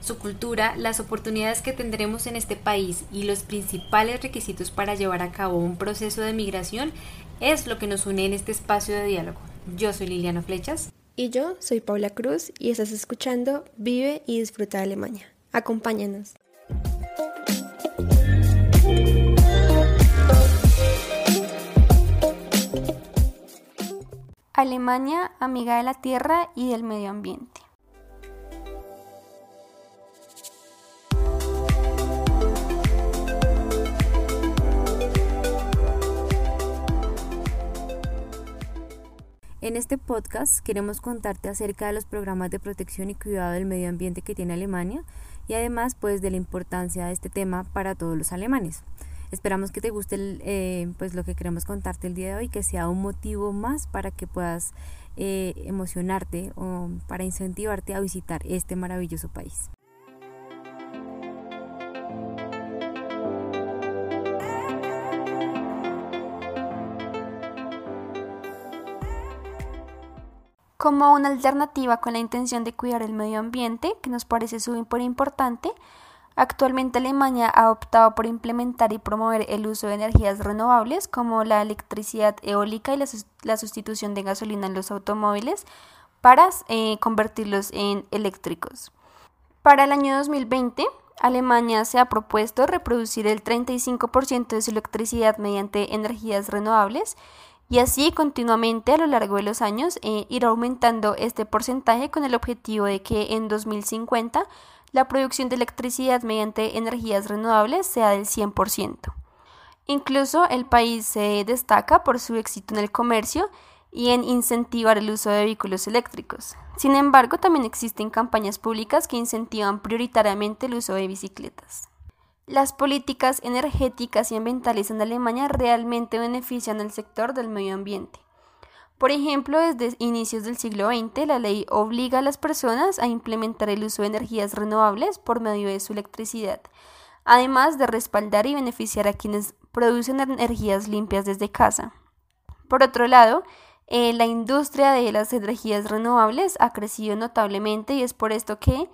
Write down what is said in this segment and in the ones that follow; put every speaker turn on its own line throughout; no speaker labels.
Su cultura, las oportunidades que tendremos en este país y los principales requisitos para llevar a cabo un proceso de migración es lo que nos une en este espacio de diálogo. Yo soy Liliana Flechas.
Y yo soy Paula Cruz y estás escuchando Vive y Disfruta de Alemania. Acompáñanos. Alemania, amiga de la tierra y del medio ambiente.
En este podcast queremos contarte acerca de los programas de protección y cuidado del medio ambiente que tiene Alemania y además pues de la importancia de este tema para todos los alemanes. Esperamos que te guste eh, pues lo que queremos contarte el día de hoy, que sea un motivo más para que puedas eh, emocionarte o para incentivarte a visitar este maravilloso país.
Como una alternativa con la intención de cuidar el medio ambiente, que nos parece súper importante, Actualmente Alemania ha optado por implementar y promover el uso de energías renovables como la electricidad eólica y la, sustitución de gasolina en los automóviles para eh, convertirlos en eléctricos. Para el año 2020, Alemania se ha propuesto reproducir el 35% de su electricidad mediante energías renovables y así continuamente a lo largo de los años eh, ir aumentando este porcentaje con el objetivo de que en 2050 la producción de electricidad mediante energías renovables sea del 100%. Incluso el país se destaca por su éxito en el comercio y en incentivar el uso de vehículos eléctricos. Sin embargo, también existen campañas públicas que incentivan prioritariamente el uso de bicicletas. Las políticas energéticas y ambientales en Alemania realmente benefician al sector del medio ambiente. Por ejemplo, desde inicios del siglo XX, la ley obliga a las personas a implementar el uso de energías renovables por medio de su electricidad, además de respaldar y beneficiar a quienes producen energías limpias desde casa. Por otro lado, eh, la industria de las energías renovables ha crecido notablemente y es por esto que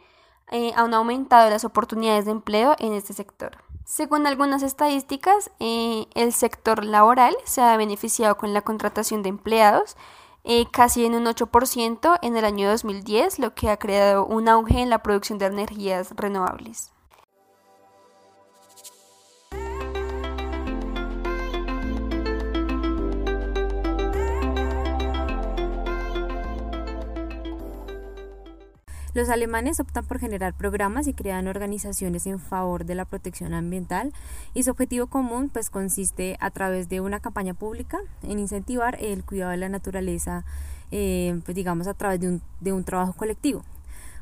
eh, han aumentado las oportunidades de empleo en este sector. Según algunas estadísticas, eh, el sector laboral se ha beneficiado con la contratación de empleados eh, casi en un 8% en el año 2010, lo que ha creado un auge en la producción de energías renovables.
Los alemanes optan por generar programas y crean organizaciones en favor de la protección ambiental y su objetivo común pues consiste a través de una campaña pública en incentivar el cuidado de la naturaleza, eh, pues digamos a través de un, de un trabajo colectivo.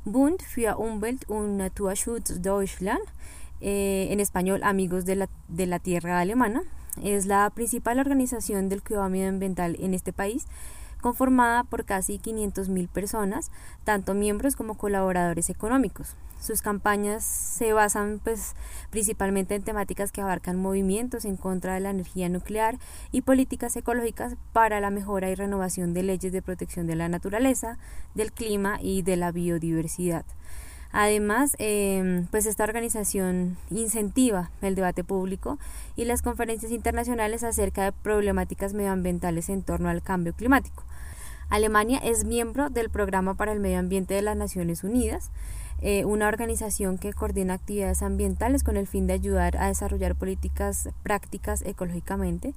Bund für Umwelt und Naturschutz Deutschland, eh, en español Amigos de la, de la Tierra Alemana, es la principal organización del cuidado medioambiental en este país conformada por casi 500.000 personas, tanto miembros como colaboradores económicos. Sus campañas se basan pues, principalmente en temáticas que abarcan movimientos en contra de la energía nuclear y políticas ecológicas para la mejora y renovación de leyes de protección de la naturaleza, del clima y de la biodiversidad. Además, em, pues esta organización incentiva el debate público y las conferencias internacionales acerca de problemáticas medioambientales en torno al cambio climático. Alemania es miembro del Programa para el Medio Ambiente de las Naciones Unidas, eh, una organización que coordina actividades ambientales con el fin de ayudar a desarrollar políticas prácticas ecológicamente.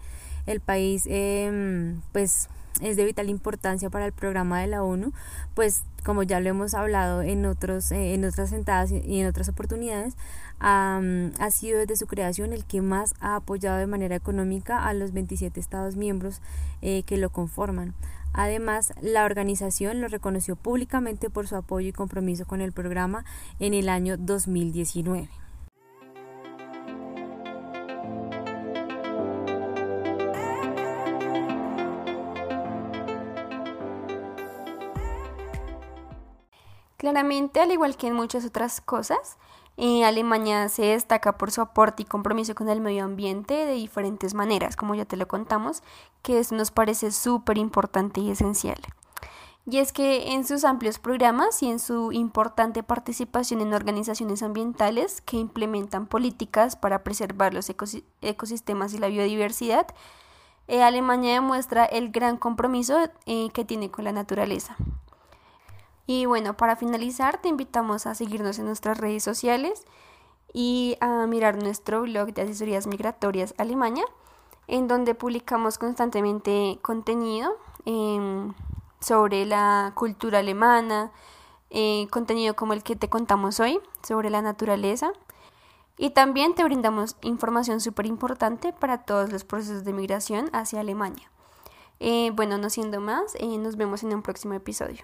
El país, em, pues, es de vital importancia para el programa de la ONU, pues como ya lo hemos hablado en, otros, eh, en otras sentadas y en otras oportunidades, ha sido desde su creación el que más ha apoyado de manera económica a los 27 Estados miembros eh, que lo conforman. Además, la organización lo reconoció públicamente por su apoyo y compromiso con el programa en el año 2019.
Claramente, al igual que en muchas otras cosas, eh, Alemania se destaca por su aporte y compromiso con el medio ambiente de diferentes maneras, como ya te lo contamos, que nos parece súper importante y esencial. Y es que en sus amplios programas y en su importante participación en organizaciones ambientales que implementan políticas para preservar los ecosistemas y la biodiversidad, eh, Alemania demuestra el gran compromiso eh, que tiene con la naturaleza. Y bueno, para finalizar, te invitamos a seguirnos en nuestras redes sociales y a mirar nuestro blog de asesorías migratorias Alemania, en donde publicamos constantemente contenido em, sobre la cultura alemana, eh, contenido como el que te contamos hoy, sobre la naturaleza. Y también te brindamos información súper importante para todos los procesos de migración hacia Alemania. Eh, bueno, no siendo más, eh, nos vemos en un próximo episodio.